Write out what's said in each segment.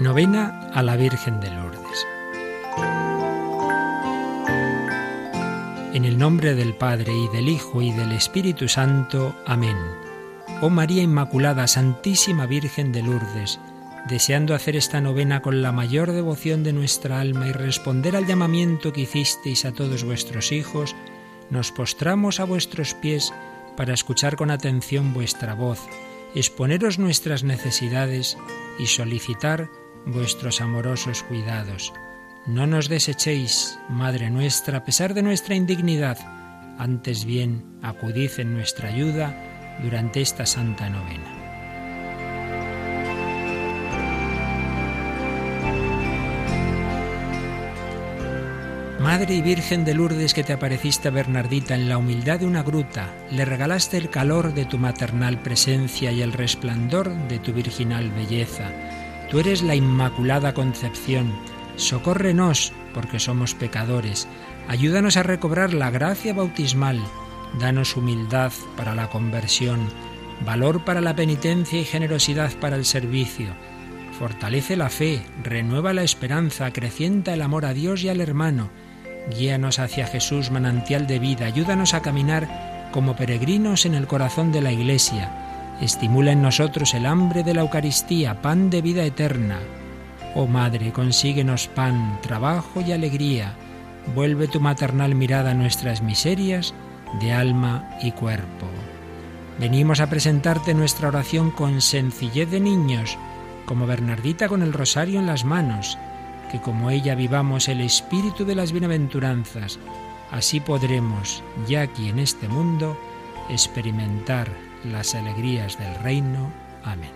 Novena a la Virgen de Lourdes. En el nombre del Padre y del Hijo y del Espíritu Santo. Amén. Oh María Inmaculada, Santísima Virgen de Lourdes, deseando hacer esta novena con la mayor devoción de nuestra alma y responder al llamamiento que hicisteis a todos vuestros hijos, nos postramos a vuestros pies para escuchar con atención vuestra voz, exponeros nuestras necesidades y solicitar vuestros amorosos cuidados. No nos desechéis, Madre nuestra, a pesar de nuestra indignidad, antes bien acudid en nuestra ayuda durante esta santa novena. Madre y Virgen de Lourdes que te apareciste a Bernardita en la humildad de una gruta, le regalaste el calor de tu maternal presencia y el resplandor de tu virginal belleza Tú eres la Inmaculada Concepción. Socórrenos, porque somos pecadores. Ayúdanos a recobrar la gracia bautismal. Danos humildad para la conversión, valor para la penitencia y generosidad para el servicio. Fortalece la fe, renueva la esperanza, acrecienta el amor a Dios y al hermano. Guíanos hacia Jesús, manantial de vida. Ayúdanos a caminar como peregrinos en el corazón de la Iglesia Estimula en nosotros el hambre de la Eucaristía, pan de vida eterna. Oh Madre, consíguenos pan, trabajo y alegría. Vuelve tu maternal mirada a nuestras miserias de alma y cuerpo. Venimos a presentarte nuestra oración con sencillez de niños, como Bernardita con el rosario en las manos, que como ella vivamos el espíritu de las bienaventuranzas, así podremos, ya aquí en este mundo, experimentar las alegrías del reino. Amén.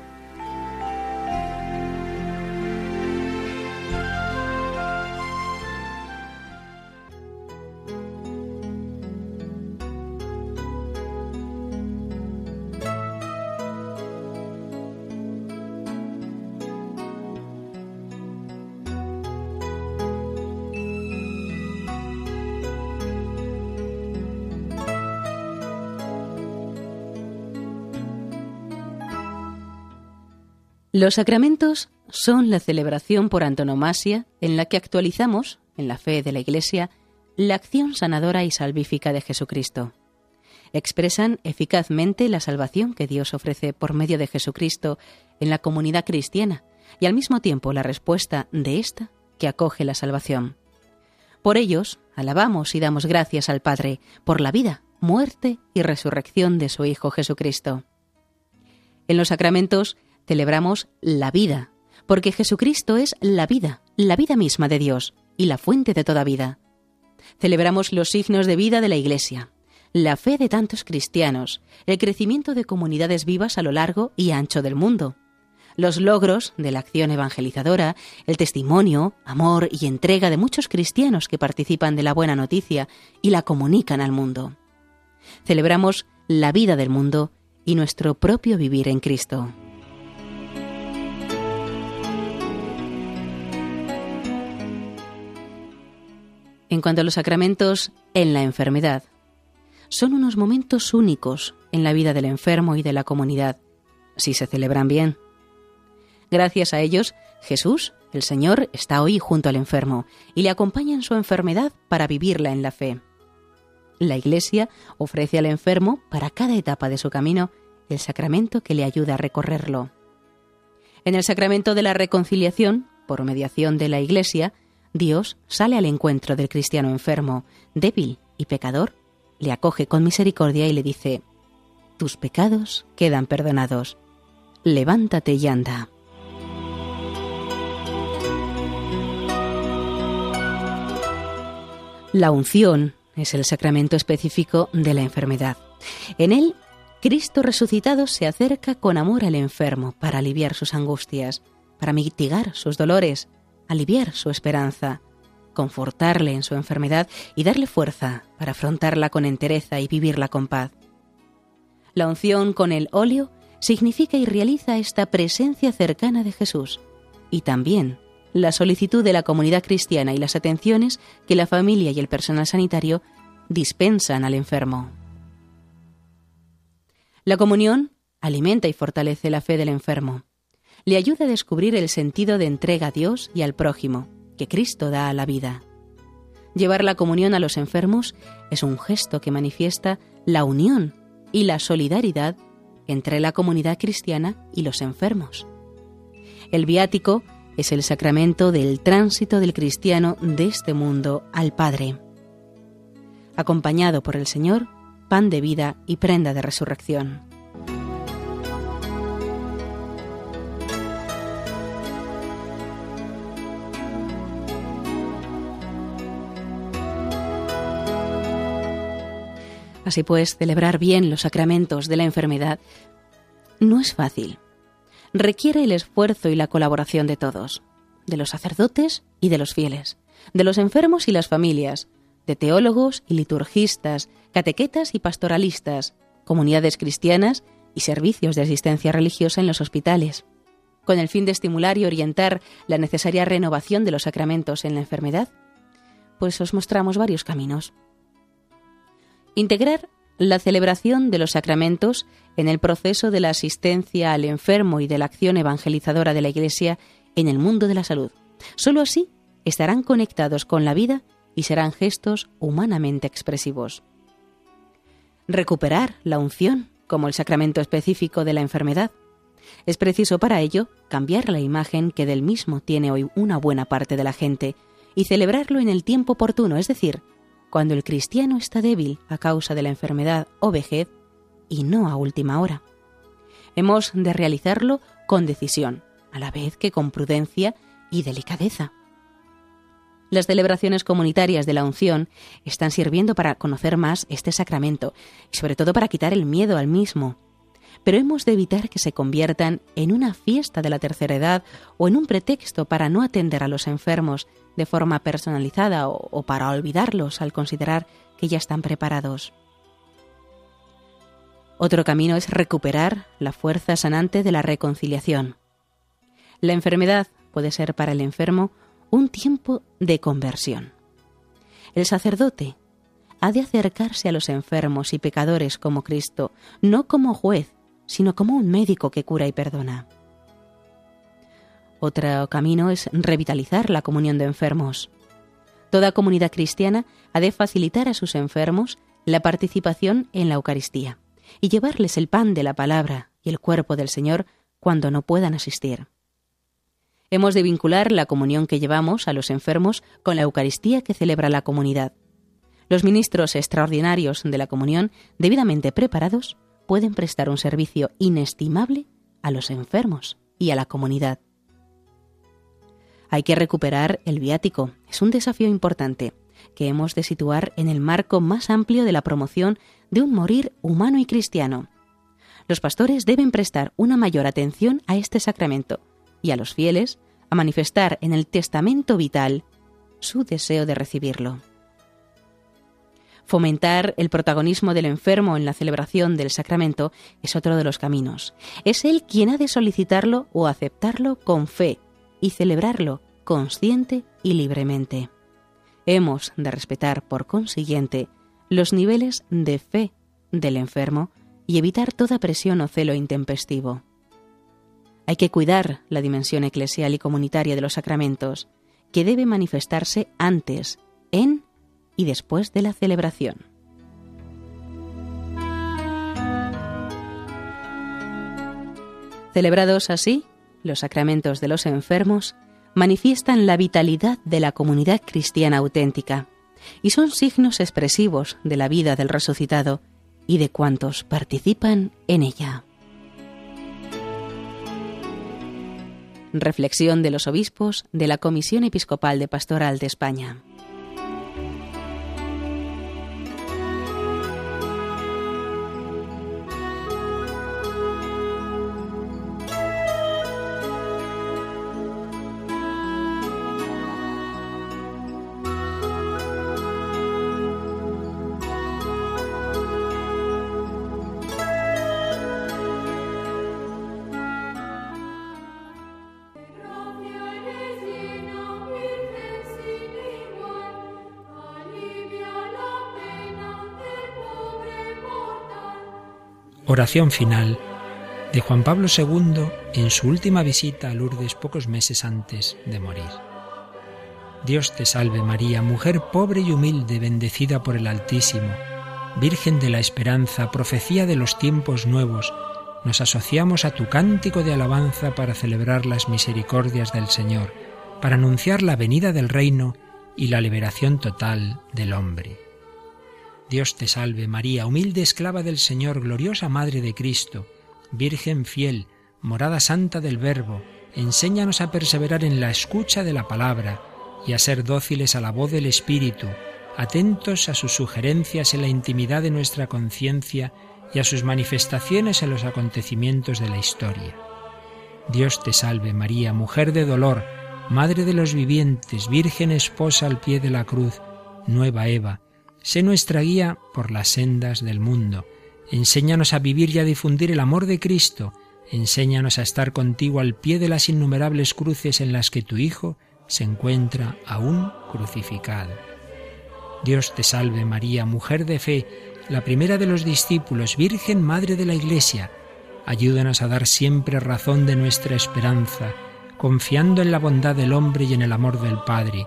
Los sacramentos son la celebración por antonomasia en la que actualizamos, en la fe de la Iglesia, la acción sanadora y salvífica de Jesucristo. Expresan eficazmente la salvación que Dios ofrece por medio de Jesucristo en la comunidad cristiana y al mismo tiempo la respuesta de ésta que acoge la salvación. Por ellos, alabamos y damos gracias al Padre por la vida, muerte y resurrección de su Hijo Jesucristo. En los sacramentos celebramos la vida, porque Jesucristo es la vida, la vida misma de Dios y la fuente de toda vida. Celebramos los signos de vida de la Iglesia, la fe de tantos cristianos, el crecimiento de comunidades vivas a lo largo y ancho del mundo, los logros de la acción evangelizadora, el testimonio, amor y entrega de muchos cristianos que participan de la buena noticia y la comunican al mundo. Celebramos la vida del mundo y nuestro propio vivir en Cristo. En cuanto a los sacramentos en la enfermedad, son unos momentos únicos en la vida del enfermo y de la comunidad, si se celebran bien. Gracias a ellos, Jesús, el Señor, está hoy junto al enfermo y le acompaña en su enfermedad para vivirla en la fe. La Iglesia ofrece al enfermo, para cada etapa de su camino, el sacramento que le ayuda a recorrerlo. En el sacramento de la reconciliación, por mediación de la Iglesia, Dios sale al encuentro del cristiano enfermo, débil y pecador, le acoge con misericordia y le dice, Tus pecados quedan perdonados, levántate y anda. La unción es el sacramento específico de la enfermedad. En él, Cristo resucitado se acerca con amor al enfermo para aliviar sus angustias, para mitigar sus dolores aliviar su esperanza, confortarle en su enfermedad y darle fuerza para afrontarla con entereza y vivirla con paz. La unción con el óleo significa y realiza esta presencia cercana de Jesús y también la solicitud de la comunidad cristiana y las atenciones que la familia y el personal sanitario dispensan al enfermo. La comunión alimenta y fortalece la fe del enfermo. Le ayuda a descubrir el sentido de entrega a Dios y al prójimo que Cristo da a la vida. Llevar la comunión a los enfermos es un gesto que manifiesta la unión y la solidaridad entre la comunidad cristiana y los enfermos. El viático es el sacramento del tránsito del cristiano de este mundo al Padre. Acompañado por el Señor, pan de vida y prenda de resurrección. Así pues, celebrar bien los sacramentos de la enfermedad no es fácil. Requiere el esfuerzo y la colaboración de todos, de los sacerdotes y de los fieles, de los enfermos y las familias, de teólogos y liturgistas, catequetas y pastoralistas, comunidades cristianas y servicios de asistencia religiosa en los hospitales. Con el fin de estimular y orientar la necesaria renovación de los sacramentos en la enfermedad, pues os mostramos varios caminos. Integrar la celebración de los sacramentos en el proceso de la asistencia al enfermo y de la acción evangelizadora de la Iglesia en el mundo de la salud. Solo así estarán conectados con la vida y serán gestos humanamente expresivos. Recuperar la unción como el sacramento específico de la enfermedad. Es preciso para ello cambiar la imagen que del mismo tiene hoy una buena parte de la gente y celebrarlo en el tiempo oportuno, es decir, cuando el cristiano está débil a causa de la enfermedad o vejez y no a última hora. Hemos de realizarlo con decisión, a la vez que con prudencia y delicadeza. Las celebraciones comunitarias de la unción están sirviendo para conocer más este sacramento y sobre todo para quitar el miedo al mismo. Pero hemos de evitar que se conviertan en una fiesta de la tercera edad o en un pretexto para no atender a los enfermos de forma personalizada o, para olvidarlos al considerar que ya están preparados. Otro camino es recuperar la fuerza sanante de la reconciliación. La enfermedad puede ser para el enfermo un tiempo de conversión. El sacerdote ha de acercarse a los enfermos y pecadores como Cristo, no como juez, sino como un médico que cura y perdona. Otro camino es revitalizar la comunión de enfermos. Toda comunidad cristiana ha de facilitar a sus enfermos la participación en la Eucaristía y llevarles el pan de la palabra y el cuerpo del Señor cuando no puedan asistir. Hemos de vincular la comunión que llevamos a los enfermos con la Eucaristía que celebra la comunidad. Los ministros extraordinarios de la comunión, debidamente preparados, pueden prestar un servicio inestimable a los enfermos y a la comunidad. Hay que recuperar el viático. Es un desafío importante que hemos de situar en el marco más amplio de la promoción de un morir humano y cristiano. Los pastores deben prestar una mayor atención a este sacramento y a los fieles a manifestar en el testamento vital su deseo de recibirlo. Fomentar el protagonismo del enfermo en la celebración del sacramento es otro de los caminos. Es él quien ha de solicitarlo o aceptarlo con fe y celebrarlo consciente y libremente. Hemos de respetar, por consiguiente, los niveles de fe del enfermo y evitar toda presión o celo intempestivo. Hay que cuidar la dimensión eclesial y comunitaria de los sacramentos, que debe manifestarse antes, en y después de la celebración. Celebrados así, los sacramentos de los enfermos manifiestan la vitalidad de la comunidad cristiana auténtica y son signos expresivos de la vida del resucitado y de cuantos participan en ella. Reflexión de los obispos de la Comisión Episcopal de Pastoral de España. Oración final de Juan Pablo II en su última visita a Lourdes pocos meses antes de morir. Dios te salve María, mujer pobre y humilde, bendecida por el Altísimo, Virgen de la Esperanza, profecía de los tiempos nuevos, nos asociamos a tu cántico de alabanza para celebrar las misericordias del Señor, para anunciar la venida del reino y la liberación total del hombre. Dios te salve María, humilde esclava del Señor, gloriosa Madre de Cristo, Virgen fiel, morada santa del Verbo, enséñanos a perseverar en la escucha de la palabra y a ser dóciles a la voz del Espíritu, atentos a sus sugerencias en la intimidad de nuestra conciencia y a sus manifestaciones en los acontecimientos de la historia. Dios te salve María, mujer de dolor, Madre de los vivientes, Virgen esposa al pie de la cruz, nueva Eva, sé nuestra guía por las sendas del mundo. Enséñanos a vivir y a difundir el amor de Cristo. Enséñanos a estar contigo al pie de las innumerables cruces en las que tu Hijo se encuentra aún crucificado. Dios te salve María, mujer de fe, la primera de los discípulos, Virgen Madre de la Iglesia. Ayúdanos a dar siempre razón de nuestra esperanza, confiando en la bondad del hombre y en el amor del Padre.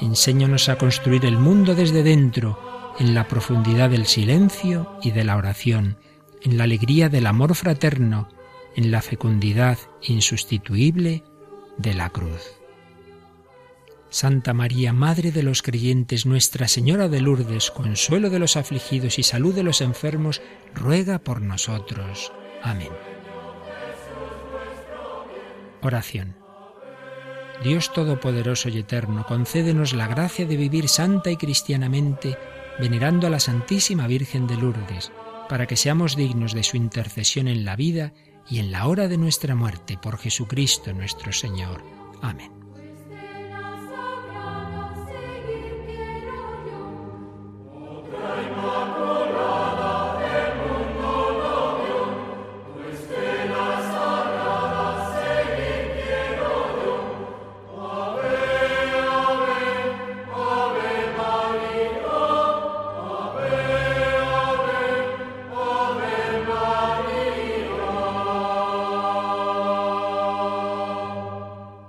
Enséñanos a construir el mundo desde dentro, en la profundidad del silencio y de la oración, en la alegría del amor fraterno, en la fecundidad insustituible de la cruz. Santa María, Madre de los creyentes, Nuestra Señora de Lourdes, consuelo de los afligidos y salud de los enfermos, ruega por nosotros. Amén. Oración. Dios Todopoderoso y Eterno, concédenos la gracia de vivir santa y cristianamente, venerando a la Santísima Virgen de Lourdes, para que seamos dignos de su intercesión en la vida y en la hora de nuestra muerte, por Jesucristo nuestro Señor. Amén.